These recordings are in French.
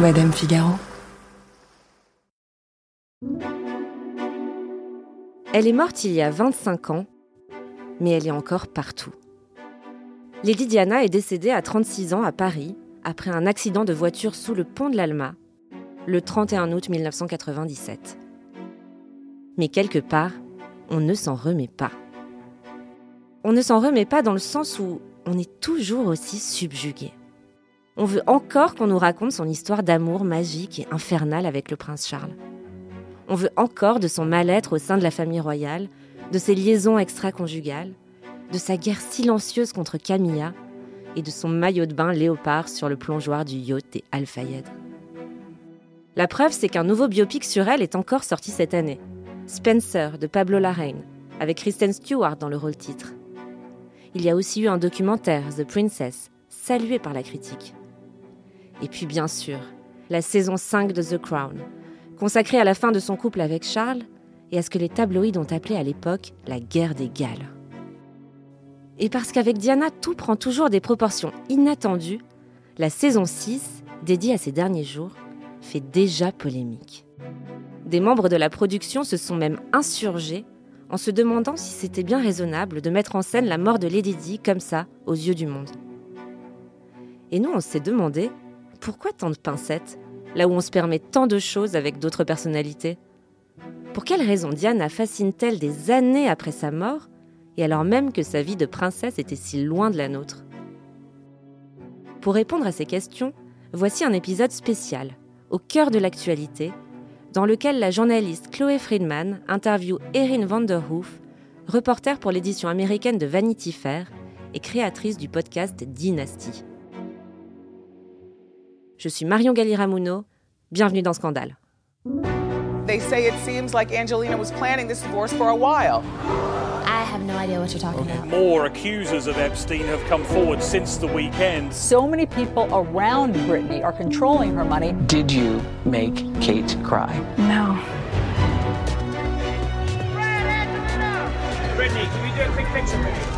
Madame Figaro. Elle est morte il y a 25 ans, mais elle est encore partout. Lady Diana est décédée à 36 ans à Paris après un accident de voiture sous le pont de l'Alma le 31 août 1997. Mais quelque part, on ne s'en remet pas. On ne s'en remet pas dans le sens où on est toujours aussi subjugué. On veut encore qu'on nous raconte son histoire d'amour magique et infernale avec le prince Charles. On veut encore de son mal-être au sein de la famille royale, de ses liaisons extra-conjugales, de sa guerre silencieuse contre Camilla et de son maillot de bain léopard sur le plongeoir du yacht des Al-Fayed. La preuve, c'est qu'un nouveau biopic sur elle est encore sorti cette année. Spencer de Pablo Larraine, avec Kristen Stewart dans le rôle titre. Il y a aussi eu un documentaire, The Princess, salué par la critique. Et puis bien sûr, la saison 5 de The Crown, consacrée à la fin de son couple avec Charles et à ce que les tabloïds ont appelé à l'époque la guerre des Galles. Et parce qu'avec Diana, tout prend toujours des proportions inattendues, la saison 6, dédiée à ses derniers jours, fait déjà polémique. Des membres de la production se sont même insurgés en se demandant si c'était bien raisonnable de mettre en scène la mort de Lady Di comme ça, aux yeux du monde. Et nous, on s'est demandé pourquoi tant de pincettes, là où on se permet tant de choses avec d'autres personnalités? Pour quelle raison Diana fascine-t-elle des années après sa mort, et alors même que sa vie de princesse était si loin de la nôtre? Pour répondre à ces questions, voici un épisode spécial, au cœur de l'actualité, dans lequel la journaliste Chloé Friedman interviewe Erin Vanderhoof, reporter pour l'édition américaine de Vanity Fair et créatrice du podcast Dynasty. Je suis Marion Galli-Ramuno, bienvenue dans Scandale. They say it seems like Angelina was planning this divorce for a while. I have no idea what you're talking about. More accusers of Epstein have come forward since the weekend. So many people around Britney are controlling her money. Did you make Kate cry? No. Brittany, can we do a quick picture for me?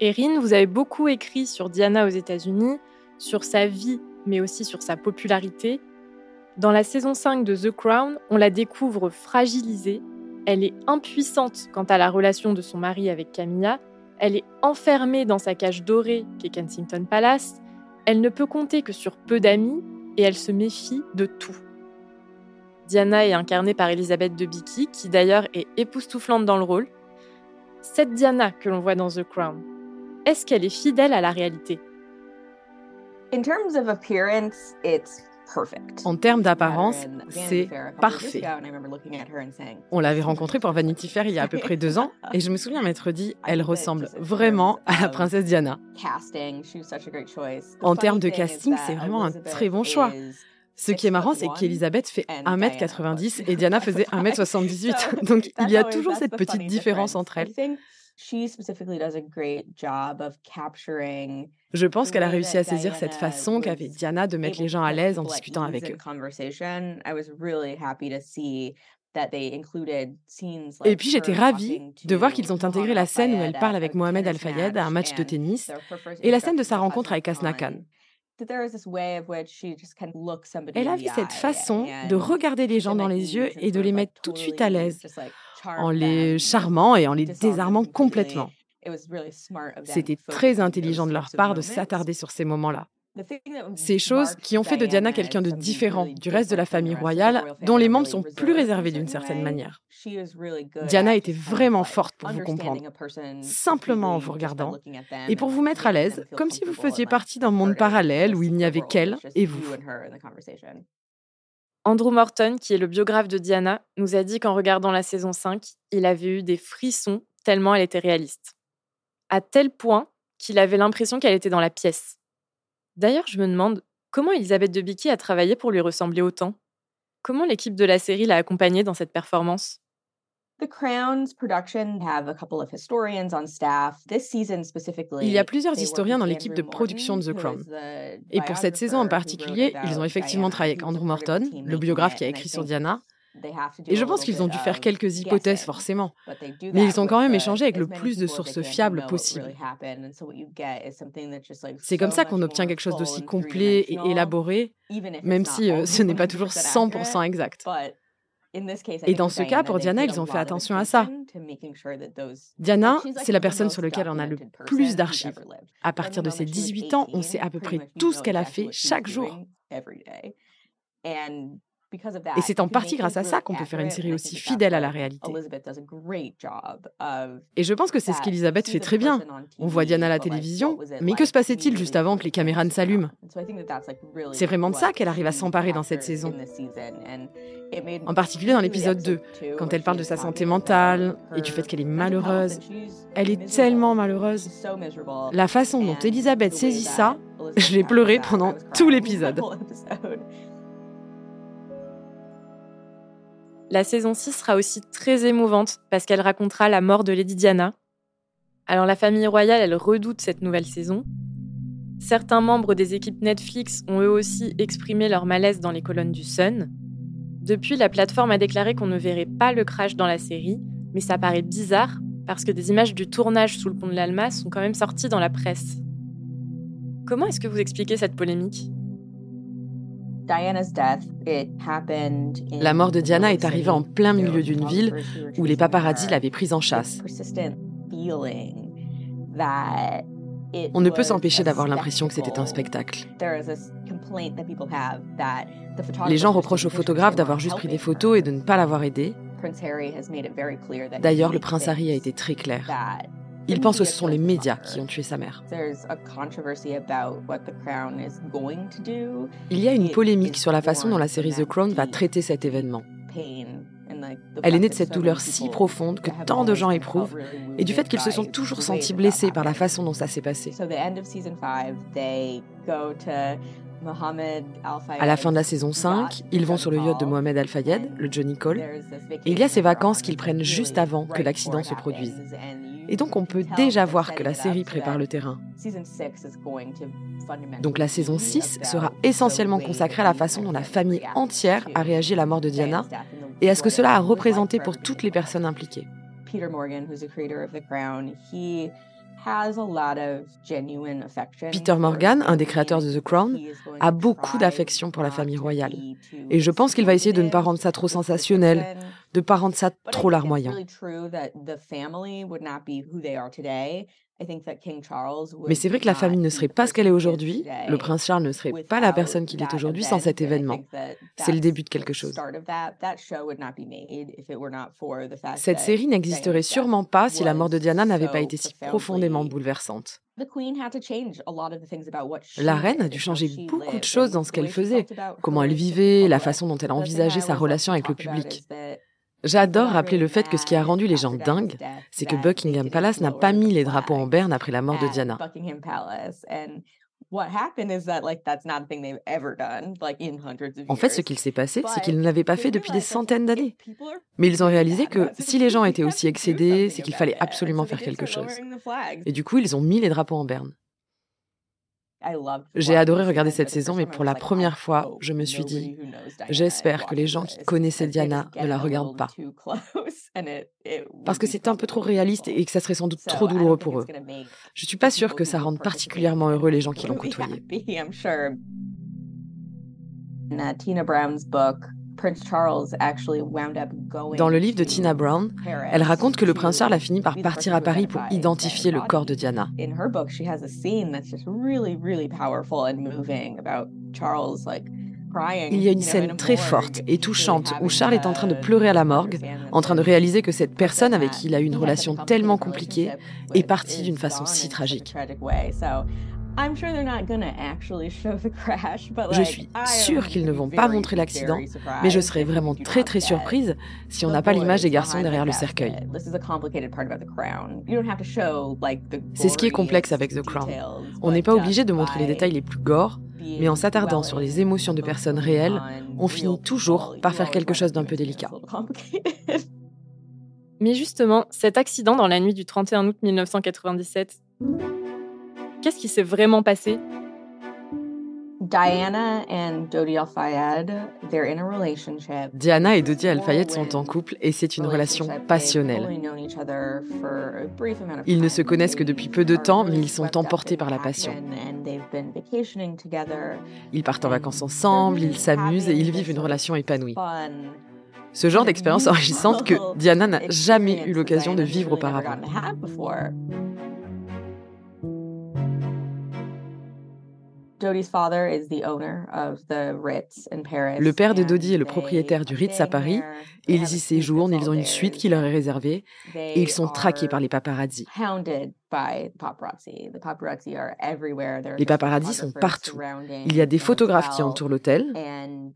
Erin, vous avez beaucoup écrit sur Diana aux États-Unis, sur sa vie, mais aussi sur sa popularité. Dans la saison 5 de The Crown, on la découvre fragilisée. Elle est impuissante quant à la relation de son mari avec Camilla. Elle est enfermée dans sa cage dorée qu'est Kensington Palace. Elle ne peut compter que sur peu d'amis et elle se méfie de tout. Diana est incarnée par Elisabeth Debicki, qui d'ailleurs est époustouflante dans le rôle. Cette Diana que l'on voit dans The Crown, est-ce qu'elle est fidèle à la réalité? En termes d'apparence, c'est parfait. On l'avait rencontrée pour Vanity Fair il y a à peu près deux ans, et je me souviens m'être dit, elle ressemble vraiment à la princesse Diana. En termes de casting, c'est vraiment un très bon choix. Ce qui est marrant, c'est qu'Elisabeth fait 1m90 et Diana faisait 1m78. Donc il y a toujours cette petite différence entre elles. Je pense qu'elle a réussi à saisir cette façon qu'avait Diana de mettre les gens à l'aise en discutant avec eux. Et puis j'étais ravie de voir qu'ils ont intégré la scène où elle parle avec Mohamed Al-Fayed à un match de tennis et la scène de sa rencontre avec Asna Khan. Elle avait cette façon de regarder les gens dans les yeux et de les mettre tout de suite à l'aise, en les charmant et en les désarmant complètement. C'était très intelligent de leur part de s'attarder sur ces moments-là. Ces choses qui ont fait de Diana quelqu'un de différent du reste de la famille royale, dont les membres sont plus réservés d'une certaine manière. Diana était vraiment forte pour vous comprendre, simplement en vous regardant, et pour vous mettre à l'aise, comme si vous faisiez partie d'un monde parallèle où il n'y avait qu'elle et vous. Andrew Morton, qui est le biographe de Diana, nous a dit qu'en regardant la saison 5, il avait eu des frissons tellement elle était réaliste. À tel point qu'il avait l'impression qu'elle était dans la pièce. D'ailleurs, je me demande comment Elisabeth Debicki a travaillé pour lui ressembler autant. Comment l'équipe de la série l'a accompagnée dans cette performance? Il y a plusieurs historiens dans l'équipe de production de The Crown. Et pour cette saison en particulier, ils ont effectivement travaillé avec Andrew Morton, le biographe qui a écrit sur Diana. Et je pense qu'ils ont dû faire quelques hypothèses forcément, mais ils ont quand même échangé avec le plus de sources fiables possible. C'est comme ça qu'on obtient quelque chose d'aussi complet et élaboré, même si euh, ce n'est pas toujours 100% exact. Et dans ce cas, pour Diana, ils ont fait attention à ça. Diana, c'est la personne sur laquelle on a le plus d'archives. À partir de ses 18 ans, on sait à peu près tout ce qu'elle a fait chaque jour. Et c'est en partie grâce à ça qu'on peut faire une série aussi fidèle à la réalité. Et je pense que c'est ce qu'Elisabeth fait très bien. On voit Diana à la télévision, mais que se passait-il juste avant que les caméras ne s'allument? C'est vraiment de ça qu'elle arrive à s'emparer dans cette saison. En particulier dans l'épisode 2, quand elle parle de sa santé mentale et du fait qu'elle est malheureuse. Elle est tellement malheureuse. La façon dont Elisabeth saisit ça, je l'ai pleuré pendant tout l'épisode. La saison 6 sera aussi très émouvante parce qu'elle racontera la mort de Lady Diana. Alors la famille royale, elle redoute cette nouvelle saison. Certains membres des équipes Netflix ont eux aussi exprimé leur malaise dans les colonnes du Sun. Depuis, la plateforme a déclaré qu'on ne verrait pas le crash dans la série, mais ça paraît bizarre parce que des images du tournage sous le pont de l'Alma sont quand même sorties dans la presse. Comment est-ce que vous expliquez cette polémique? La mort de Diana est arrivée en plein milieu d'une ville où les paparazzis l'avaient prise en chasse. On ne peut s'empêcher d'avoir l'impression que c'était un spectacle. Les gens reprochent au photographe d'avoir juste pris des photos et de ne pas l'avoir aidé. D'ailleurs, le prince Harry a été très clair. Il pense que ce sont les médias qui ont tué sa mère. Il y a une polémique sur la façon dont la série The Crown va traiter cet événement. Elle est née de cette douleur si profonde que tant de gens éprouvent et du fait qu'ils se sont toujours sentis blessés par la façon dont ça s'est passé. À la fin de la saison 5, ils vont sur le yacht de Mohamed Al-Fayed, le Johnny Cole, et il y a ces vacances qu'ils prennent juste avant que l'accident se produise. Et donc on peut déjà voir que la série prépare le terrain. Donc la saison 6 sera essentiellement consacrée à la façon dont la famille entière a réagi à la mort de Diana et à ce que cela a représenté pour toutes les personnes impliquées. Peter Morgan, un des créateurs de The Crown, a beaucoup d'affection pour la famille royale. Et je pense qu'il va essayer de ne pas rendre ça trop sensationnel, de ne pas rendre ça trop larmoyant. Mais c'est vrai que la famille ne serait pas ce qu'elle est aujourd'hui, le prince Charles ne serait pas la personne qu'il est aujourd'hui sans cet événement. C'est le début de quelque chose. Cette série n'existerait sûrement pas si la mort de Diana n'avait pas été si profondément bouleversante. La reine a dû changer beaucoup de choses dans ce qu'elle faisait, comment elle vivait, la façon dont elle envisageait sa relation avec le public. J'adore rappeler le fait que ce qui a rendu les gens dingues, c'est que Buckingham Palace n'a pas mis les drapeaux en berne après la mort de Diana. En fait, ce qu'il s'est passé, c'est qu'ils ne l'avaient pas fait depuis des centaines d'années. Mais ils ont réalisé que si les gens étaient aussi excédés, c'est qu'il fallait absolument faire quelque chose. Et du coup, ils ont mis les drapeaux en berne. J'ai adoré regarder cette saison, mais pour la première fois, je me suis dit, j'espère que les gens qui connaissaient Diana ne la regardent pas. Parce que c'est un peu trop réaliste et que ça serait sans doute trop douloureux pour eux. Je suis pas sûre que ça rende particulièrement heureux les gens qui l'ont côtoyé. Tina Brown's book dans le livre de Tina Brown, elle raconte que le prince Charles a fini par partir à Paris pour identifier le corps de Diana. Il y a une scène très forte et touchante où Charles est en train de pleurer à la morgue, en train de réaliser que cette personne avec qui il a eu une relation tellement compliquée est partie d'une façon si tragique. Je suis sûre qu'ils ne vont pas montrer l'accident, mais je serais vraiment très très surprise si on n'a pas l'image des garçons derrière le cercueil. C'est ce qui est complexe avec The Crown. On n'est pas obligé de montrer les détails les plus gore, mais en s'attardant sur les émotions de personnes réelles, on finit toujours par faire quelque chose d'un peu délicat. Mais justement, cet accident dans la nuit du 31 août 1997, qu'est-ce qui s'est vraiment passé? Diana and Dodi Al Fayed, they're in a relationship. Diana et Dodi Al Fayed sont en couple et c'est une relation passionnelle. Ils ne se connaissent que depuis peu de temps, mais ils sont emportés par la passion. Ils partent en vacances ensemble, ils s'amusent et ils vivent une relation épanouie. Ce genre d'expérience enrichissante que Diana n'a jamais eu l'occasion de vivre auparavant. Le père de Dodi est le propriétaire du Ritz à Paris. Ils y séjournent, ils ont une suite qui leur est réservée et ils sont traqués par les paparazzi. Les paparazzi sont partout. Il y a des photographes qui entourent l'hôtel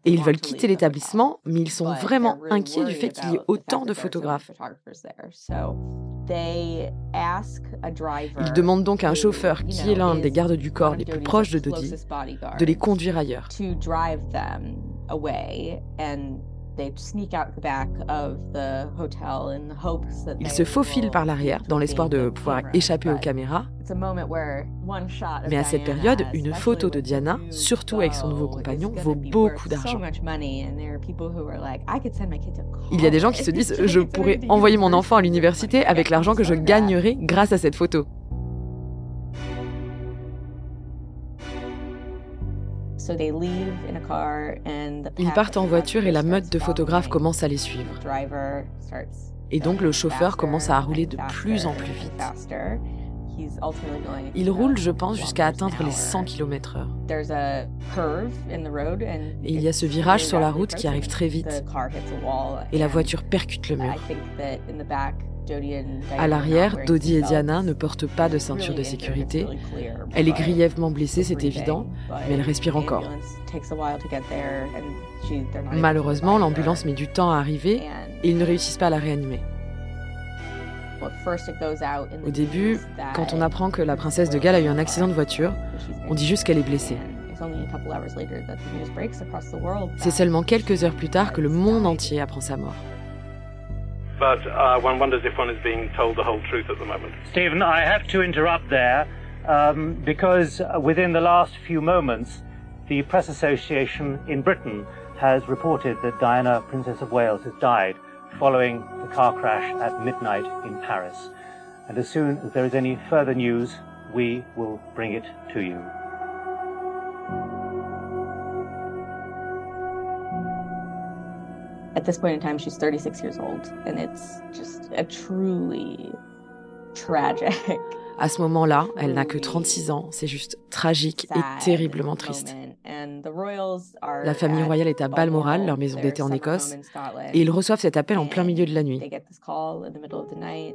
et ils veulent quitter l'établissement, mais ils sont vraiment inquiets du fait qu'il y ait autant de photographes. Ils demandent donc à un chauffeur qui est l'un des gardes du corps les plus proches de Dodi de les conduire ailleurs. Ils se faufilent par l'arrière dans l'espoir de pouvoir échapper aux caméras. Mais à cette période, une photo de Diana, surtout avec son nouveau compagnon, vaut beaucoup d'argent. Il y a des gens qui se disent je pourrais envoyer mon enfant à l'université avec l'argent que je gagnerai grâce à cette photo. Ils partent en voiture et la meute de photographes commence à les suivre. Et donc le chauffeur commence à rouler de plus en plus vite. Il roule, je pense, jusqu'à atteindre les 100 km/h. Et il y a ce virage sur la route qui arrive très vite. Et la voiture percute le mur. À l'arrière, Dodi et Diana ne portent pas de ceinture de sécurité. Elle est grièvement blessée, c'est évident, mais elle respire encore. Malheureusement, l'ambulance met du temps à arriver et ils ne réussissent pas à la réanimer. Au début, quand on apprend que la princesse de Galles a eu un accident de voiture, on dit juste qu'elle est blessée. C'est seulement quelques heures plus tard que le monde entier apprend sa mort. But uh, one wonders if one is being told the whole truth at the moment. Stephen, I have to interrupt there um, because within the last few moments, the Press Association in Britain has reported that Diana, Princess of Wales, has died following the car crash at midnight in Paris. And as soon as there is any further news, we will bring it to you. At this point in time, she's 36 years old, and it's just a truly tragic. À ce moment-là, elle n'a que 36 ans, c'est juste tragique et terriblement triste. La famille royale est à Balmoral, leur maison d'été en Écosse, et ils reçoivent cet appel en plein milieu de la nuit.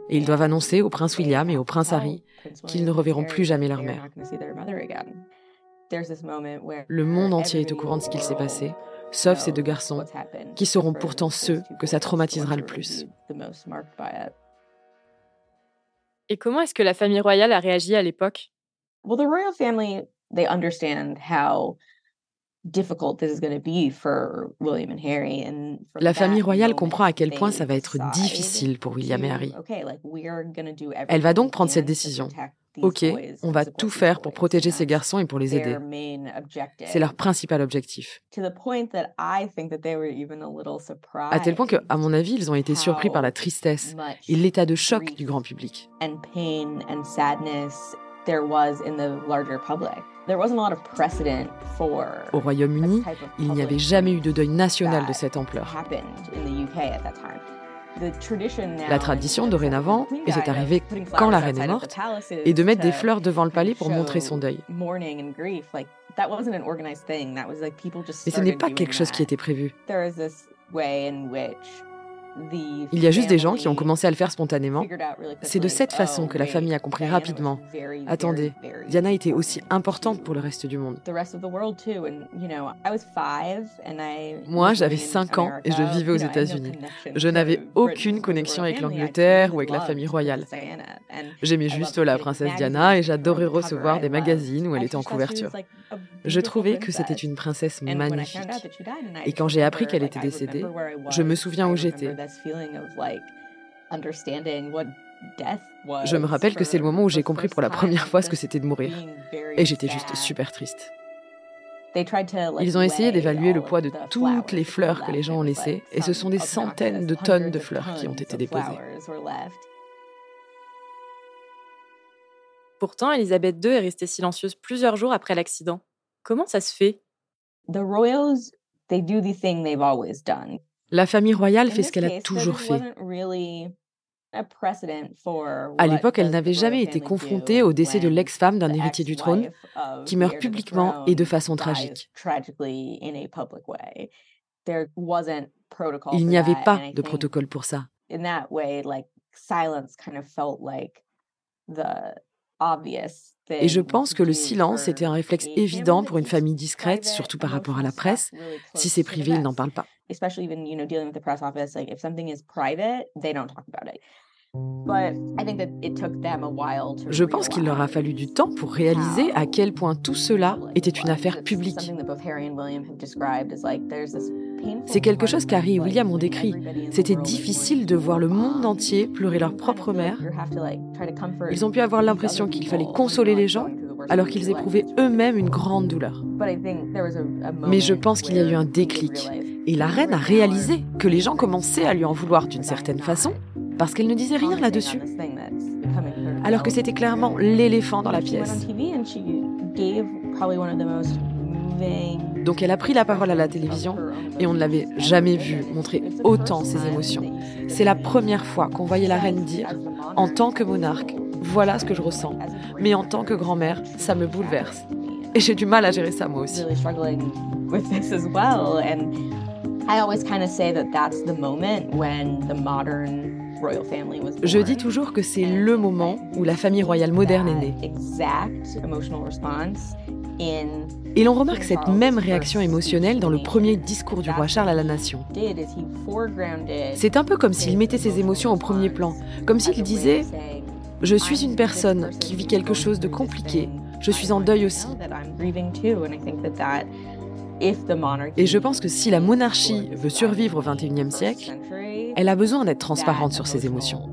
Et ils doivent annoncer au prince William et au prince Harry qu'ils ne reverront plus jamais leur mère. Le monde entier est au courant de ce qu'il s'est passé, sauf ces deux garçons, qui seront pourtant ceux que ça traumatisera le plus. Et comment est-ce que la famille royale a réagi à l'époque? Well, the royal family, they understand how difficult this is going to be for William and Harry and La famille royale comprend à quel point ça va être difficile pour William et Harry. Elle va donc prendre cette décision. Ok, on va tout faire pour protéger ces garçons et pour les aider. C'est leur principal objectif. À tel point que, à mon avis, ils ont été surpris par la tristesse et l'état de choc du grand public. Au Royaume-Uni, il n'y avait jamais eu de deuil national de cette ampleur. La tradition dorénavant, et c'est arrivé quand la reine est morte, est de mettre des fleurs devant le palais pour montrer son deuil. Mais ce n'est pas quelque chose qui était prévu. Il y a juste des gens qui ont commencé à le faire spontanément. C'est de cette façon que la famille a compris rapidement. Attendez, Diana était aussi importante pour le reste du monde. Moi, j'avais 5 ans et je vivais aux États-Unis. Je n'avais aucune connexion avec l'Angleterre ou avec la famille royale. J'aimais juste la princesse Diana et j'adorais recevoir des magazines où elle était en couverture. Je trouvais que c'était une princesse magnifique. Et quand j'ai appris qu'elle était décédée, je me souviens où j'étais. Je me rappelle que c'est le moment où j'ai compris pour la première fois ce que c'était de mourir. Et j'étais juste super triste. Ils ont essayé d'évaluer le poids de toutes les fleurs que les gens ont laissées, et ce sont des centaines de tonnes de fleurs qui ont été déposées. Pourtant, Elisabeth II est restée silencieuse plusieurs jours après l'accident. Comment ça se fait? La famille royale fait ce qu'elle a toujours fait. À l'époque, elle n'avait jamais été confrontée au décès de l'ex-femme d'un héritier du trône qui meurt publiquement et de façon tragique. Il n'y avait pas de protocole pour ça. Et je pense que le silence était un réflexe évident pour une famille discrète, surtout par rapport à la presse. Si c'est privé, ils n'en parlent pas. Je pense qu'il leur a fallu du temps pour réaliser à quel point tout cela était une affaire publique. C'est quelque chose qu'Harry et William ont décrit. C'était difficile de voir le monde entier pleurer leur propre mère. Ils ont pu avoir l'impression qu'il fallait consoler les gens alors qu'ils éprouvaient eux-mêmes une grande douleur. Mais je pense qu'il y a eu un déclic. Et la reine a réalisé que les gens commençaient à lui en vouloir d'une certaine façon parce qu'elle ne disait rien là-dessus. Alors que c'était clairement l'éléphant dans la pièce. Donc elle a pris la parole à la télévision et on ne l'avait jamais vue montrer autant ses émotions. C'est la première fois qu'on voyait la reine dire, en tant que monarque, voilà ce que je ressens. Mais en tant que grand-mère, ça me bouleverse. Et j'ai du mal à gérer ça moi aussi. Je dis toujours que c'est le moment où la famille royale moderne est née. Et l'on remarque cette même réaction émotionnelle dans le premier discours du roi Charles à la nation. C'est un peu comme s'il mettait ses émotions au premier plan, comme s'il disait ⁇ Je suis une personne qui vit quelque chose de compliqué, je suis en deuil aussi. Et je pense que si la monarchie veut survivre au XXIe siècle, elle a besoin d'être transparente sur ses émotions.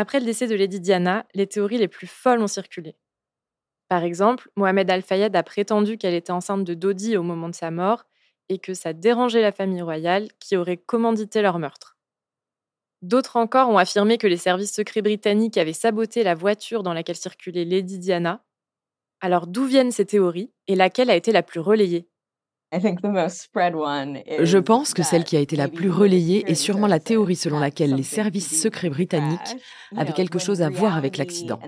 Après le décès de Lady Diana, les théories les plus folles ont circulé. Par exemple, Mohamed Al-Fayed a prétendu qu'elle était enceinte de Dodi au moment de sa mort et que ça dérangeait la famille royale qui aurait commandité leur meurtre. D'autres encore ont affirmé que les services secrets britanniques avaient saboté la voiture dans laquelle circulait Lady Diana alors d'où viennent ces théories et laquelle a été la plus relayée? Je pense que celle qui a été la plus relayée est sûrement la théorie selon laquelle les services secrets britanniques avaient quelque chose à voir avec l'accident.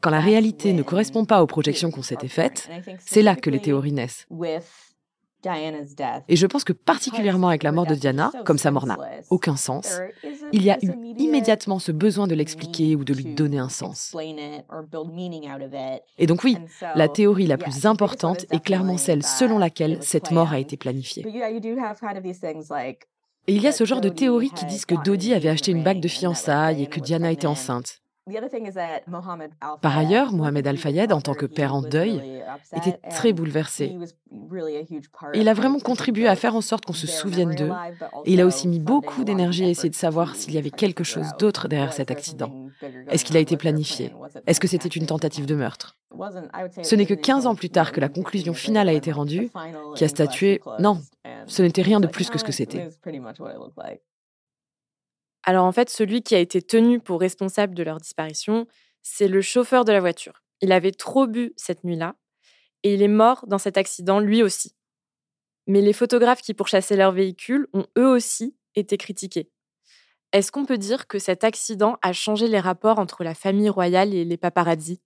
Quand la réalité ne correspond pas aux projections qu'on s'était faites, c'est là que les théories naissent. Et je pense que particulièrement avec la mort de Diana, comme sa mort n'a aucun sens, il y a eu immédiatement ce besoin de l'expliquer ou de lui donner un sens. Et donc oui, la théorie la plus importante est clairement celle selon laquelle cette mort a été planifiée. Et il y a ce genre de théories qui disent que Dodi avait acheté une bague de fiançailles et que Diana était enceinte. Par ailleurs, Mohamed Al-Fayed, en tant que père en deuil, était très bouleversé. Il a vraiment contribué à faire en sorte qu'on se souvienne d'eux. Et il a aussi mis beaucoup d'énergie à essayer de savoir s'il y avait quelque chose d'autre derrière cet accident. Est-ce qu'il a été planifié? Est-ce que c'était une tentative de meurtre? Ce n'est que 15 ans plus tard que la conclusion finale a été rendue, qui a statué non, ce n'était rien de plus que ce que c'était. Alors en fait, celui qui a été tenu pour responsable de leur disparition, c'est le chauffeur de la voiture. Il avait trop bu cette nuit-là et il est mort dans cet accident lui aussi. Mais les photographes qui pourchassaient leur véhicule ont eux aussi été critiqués. Est-ce qu'on peut dire que cet accident a changé les rapports entre la famille royale et les paparazzi?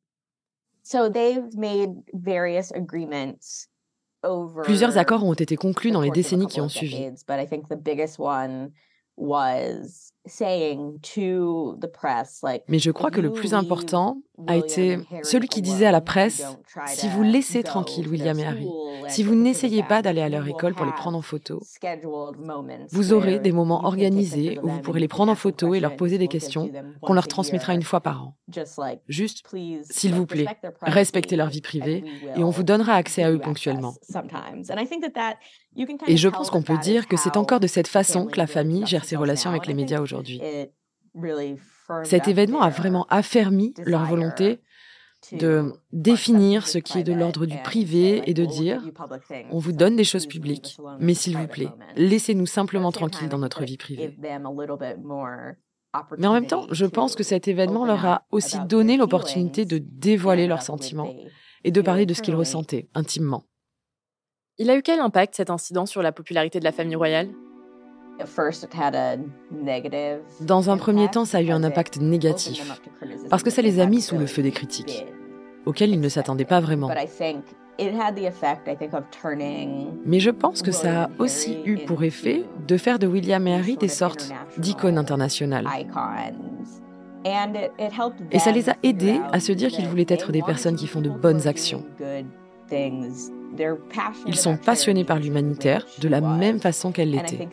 Plusieurs accords ont été conclus dans les décennies qui ont suivi. Mais je crois que le plus important a été celui qui disait à la presse, si vous laissez tranquille William et Harry, si vous n'essayez pas d'aller à leur école pour les prendre en photo, vous aurez des moments organisés où vous pourrez les prendre en photo et leur poser des questions qu'on leur transmettra une fois par an. Juste, s'il vous plaît, respectez leur vie privée et on vous donnera accès à eux ponctuellement. Et je pense qu'on peut dire que c'est encore de cette façon que la famille gère ses relations avec les médias aujourd'hui. Cet événement a vraiment affermi leur volonté de définir ce qui est de l'ordre du privé et de dire on vous donne des choses publiques, mais s'il vous plaît, laissez-nous simplement tranquilles dans notre vie privée. Mais en même temps, je pense que cet événement leur a aussi donné l'opportunité de dévoiler leurs sentiments et de parler de ce qu'ils ressentaient intimement. Il a eu quel impact cet incident sur la popularité de la famille royale? Dans un premier temps, ça a eu un impact négatif, parce que ça les a mis sous le feu des critiques, auxquelles ils ne s'attendaient pas vraiment. Mais je pense que ça a aussi eu pour effet de faire de William et Harry des sortes d'icônes internationales. Et ça les a aidés à se dire qu'ils voulaient être des personnes qui font de bonnes actions. Ils sont passionnés par l'humanitaire de la même façon qu'elle l'était.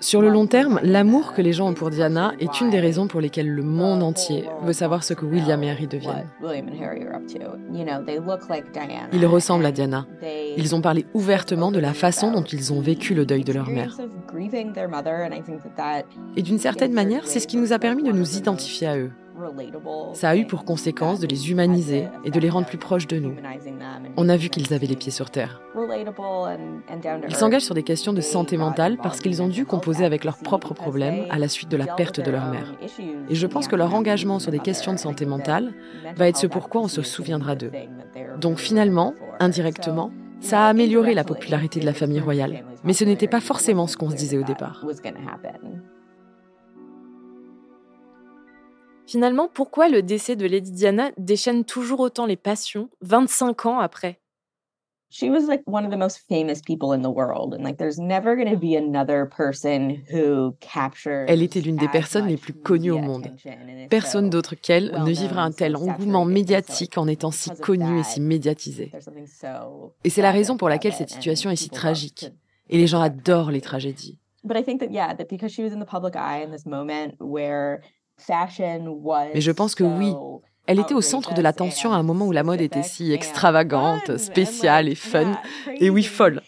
Sur le long terme, l'amour que les gens ont pour Diana est une des raisons pour lesquelles le monde entier veut savoir ce que William et Harry deviennent. Ils ressemblent à Diana. Ils ont parlé ouvertement de la façon dont ils ont vécu le deuil de leur mère. Et d'une certaine manière, c'est ce qui nous a permis de nous identifier à eux. Ça a eu pour conséquence de les humaniser et de les rendre plus proches de nous. On a vu qu'ils avaient les pieds sur terre. Ils s'engagent sur des questions de santé mentale parce qu'ils ont dû composer avec leurs propres problèmes à la suite de la perte de leur mère. Et je pense que leur engagement sur des questions de santé mentale va être ce pourquoi on se souviendra d'eux. Donc finalement, indirectement, ça a amélioré la popularité de la famille royale. Mais ce n'était pas forcément ce qu'on se disait au départ. Finalement, pourquoi le décès de Lady Diana déchaîne toujours autant les passions 25 ans après? She was like one of the most famous people in the world and like there's never going to be another person who captures Elle était l'une des personnes les plus connues au monde. Personne d'autre qu'elle ne vivra un tel engouement médiatique en étant si connue et si médiatisée. Et c'est la raison pour laquelle cette situation est si tragique. Et les gens adorent les tragédies. But I think that yeah, that because she was in the public eye in this moment where mais je pense que oui, elle était au centre de l'attention à un moment où la mode était si extravagante, spéciale et fun, et oui, folle.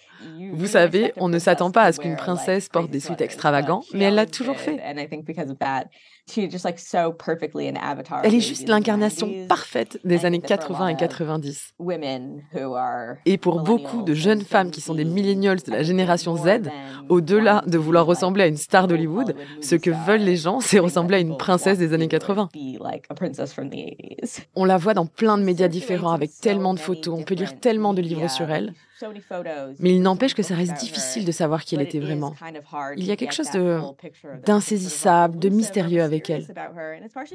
Vous savez, on ne s'attend pas à ce qu'une princesse porte des suites extravagants, mais elle l'a toujours fait. Elle est juste l'incarnation parfaite des années 80 et 90. Et pour beaucoup de jeunes femmes qui sont des millennials de la génération Z, au-delà de vouloir ressembler à une star d'Hollywood, ce que veulent les gens, c'est ressembler à une princesse des années 80. On la voit dans plein de médias différents avec tellement de photos, on peut lire tellement de livres sur elle. Mais il n'empêche que ça reste difficile de savoir qui elle était vraiment. Il y a quelque chose d'insaisissable, de mystérieux avec elle.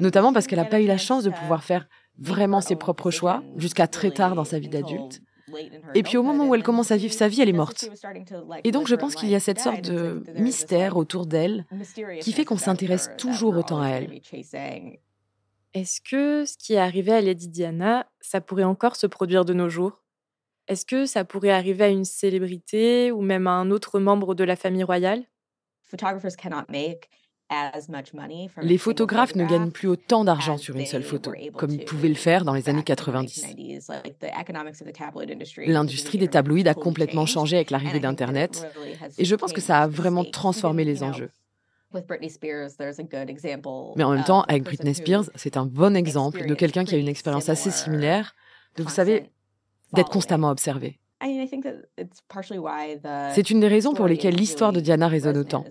Notamment parce qu'elle n'a pas eu la chance de pouvoir faire vraiment ses propres choix jusqu'à très tard dans sa vie d'adulte. Et puis au moment où elle commence à vivre sa vie, elle est morte. Et donc je pense qu'il y a cette sorte de mystère autour d'elle qui fait qu'on s'intéresse toujours autant à elle. Est-ce que ce qui est arrivé à Lady Diana, ça pourrait encore se produire de nos jours? Est-ce que ça pourrait arriver à une célébrité ou même à un autre membre de la famille royale? Les photographes ne gagnent plus autant d'argent sur une seule photo, comme ils pouvaient le faire dans les années 90. L'industrie des tabloïds a complètement changé avec l'arrivée d'Internet, et je pense que ça a vraiment transformé les enjeux. Mais en même temps, avec Britney Spears, c'est un bon exemple de quelqu'un qui a une expérience assez similaire, de, vous savez, d'être constamment observé. C'est une des raisons pour lesquelles l'histoire de Diana résonne autant.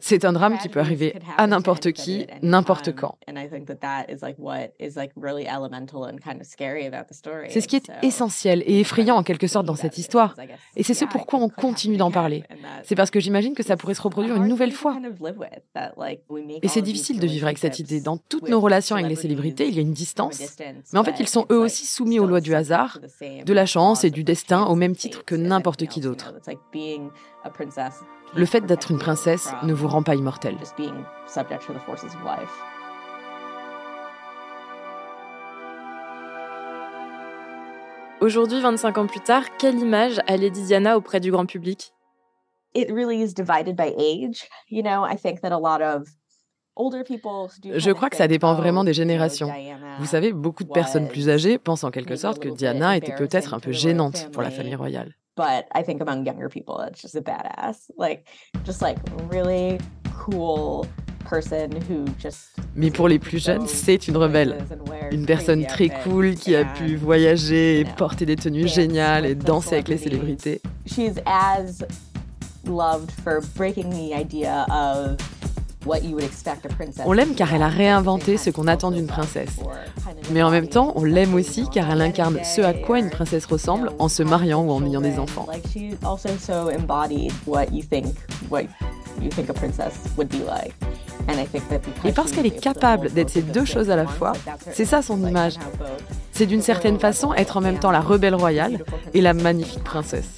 C'est un drame qui peut arriver à n'importe qui, n'importe quand. C'est ce qui est essentiel et effrayant en quelque sorte dans cette histoire. Et c'est ce pourquoi on continue d'en parler. C'est parce que j'imagine que ça pourrait se reproduire une nouvelle fois. Et c'est difficile de vivre avec cette idée. Dans toutes nos relations avec les célébrités, il y a une distance. Mais en fait, ils sont eux aussi soumis aux lois du hasard, de la chance et du destin, au même titre que n'importe qui d'autre. Le fait d'être une princesse ne vous rend pas immortelle. Aujourd'hui, 25 ans plus tard, quelle image a Lady Diana auprès du grand public? Je crois que ça dépend vraiment des générations. Vous savez, beaucoup de personnes plus âgées pensent en quelque sorte que Diana était peut-être un peu gênante pour la famille royale. Mais pour les plus jeunes, c'est une rebelle. Une personne très cool qui a pu voyager et porter des tenues géniales et danser avec les célébrités. On l'aime car elle a réinventé ce qu'on attend d'une princesse. Mais en même temps, on l'aime aussi car elle incarne ce à quoi une princesse ressemble en se mariant ou en ayant des enfants. Et parce qu'elle est capable d'être ces deux choses à la fois, c'est ça son image. C'est d'une certaine façon être en même temps la rebelle royale et la magnifique princesse.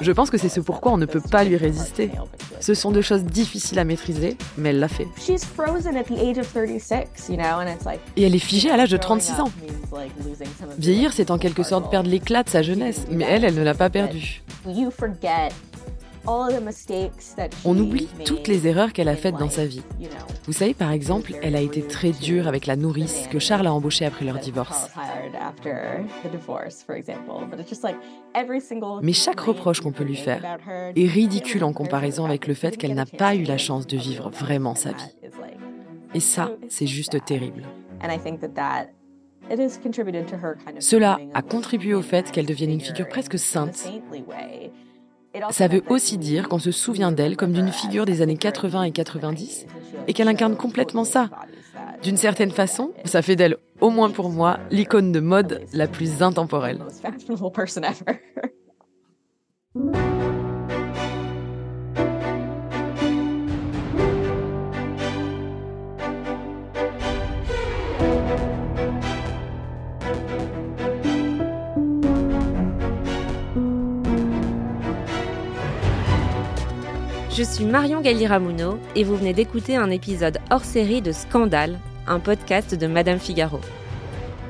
Je pense que c'est ce pourquoi on ne peut pas lui résister. Ce sont deux choses difficiles à maîtriser, mais elle l'a fait. Et elle est figée à l'âge de 36 ans. Vieillir, c'est en quelque sorte perdre l'éclat de sa jeunesse, mais elle, elle ne l'a pas perdu. On oublie toutes les erreurs qu'elle a faites dans sa vie. Vous savez, par exemple, elle a été très dure avec la nourrice que Charles a embauchée après leur divorce. Mais chaque reproche qu'on peut lui faire est ridicule en comparaison avec le fait qu'elle n'a pas eu la chance de vivre vraiment sa vie. Et ça, c'est juste terrible. Cela a contribué au fait qu'elle devienne une figure presque sainte ça veut aussi dire qu'on se souvient d'elle comme d'une figure des années 80 et 90 et qu'elle incarne complètement ça. D'une certaine façon, ça fait d'elle, au moins pour moi, l'icône de mode la plus intemporelle. Je suis Marion Galli-Ramuno et vous venez d'écouter un épisode hors série de Scandale, un podcast de Madame Figaro.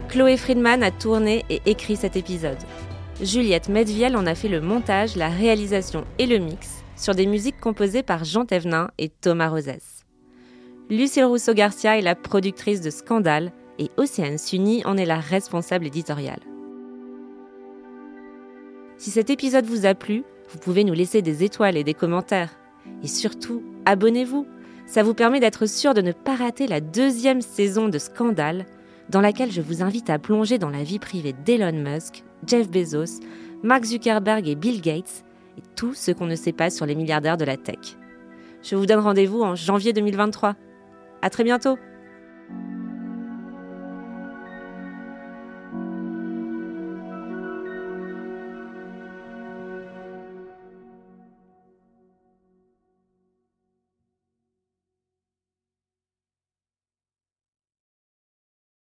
Chloé Friedman a tourné et écrit cet épisode. Juliette Medviel en a fait le montage, la réalisation et le mix sur des musiques composées par Jean Thévenin et Thomas Rosès. Lucille Rousseau-Garcia est la productrice de Scandale et Océane Sunny en est la responsable éditoriale. Si cet épisode vous a plu, vous pouvez nous laisser des étoiles et des commentaires. Et surtout, abonnez-vous. Ça vous permet d'être sûr de ne pas rater la deuxième saison de Scandale, dans laquelle je vous invite à plonger dans la vie privée d'Elon Musk, Jeff Bezos, Mark Zuckerberg et Bill Gates, et tout ce qu'on ne sait pas sur les milliardaires de la tech. Je vous donne rendez-vous en janvier 2023. À très bientôt!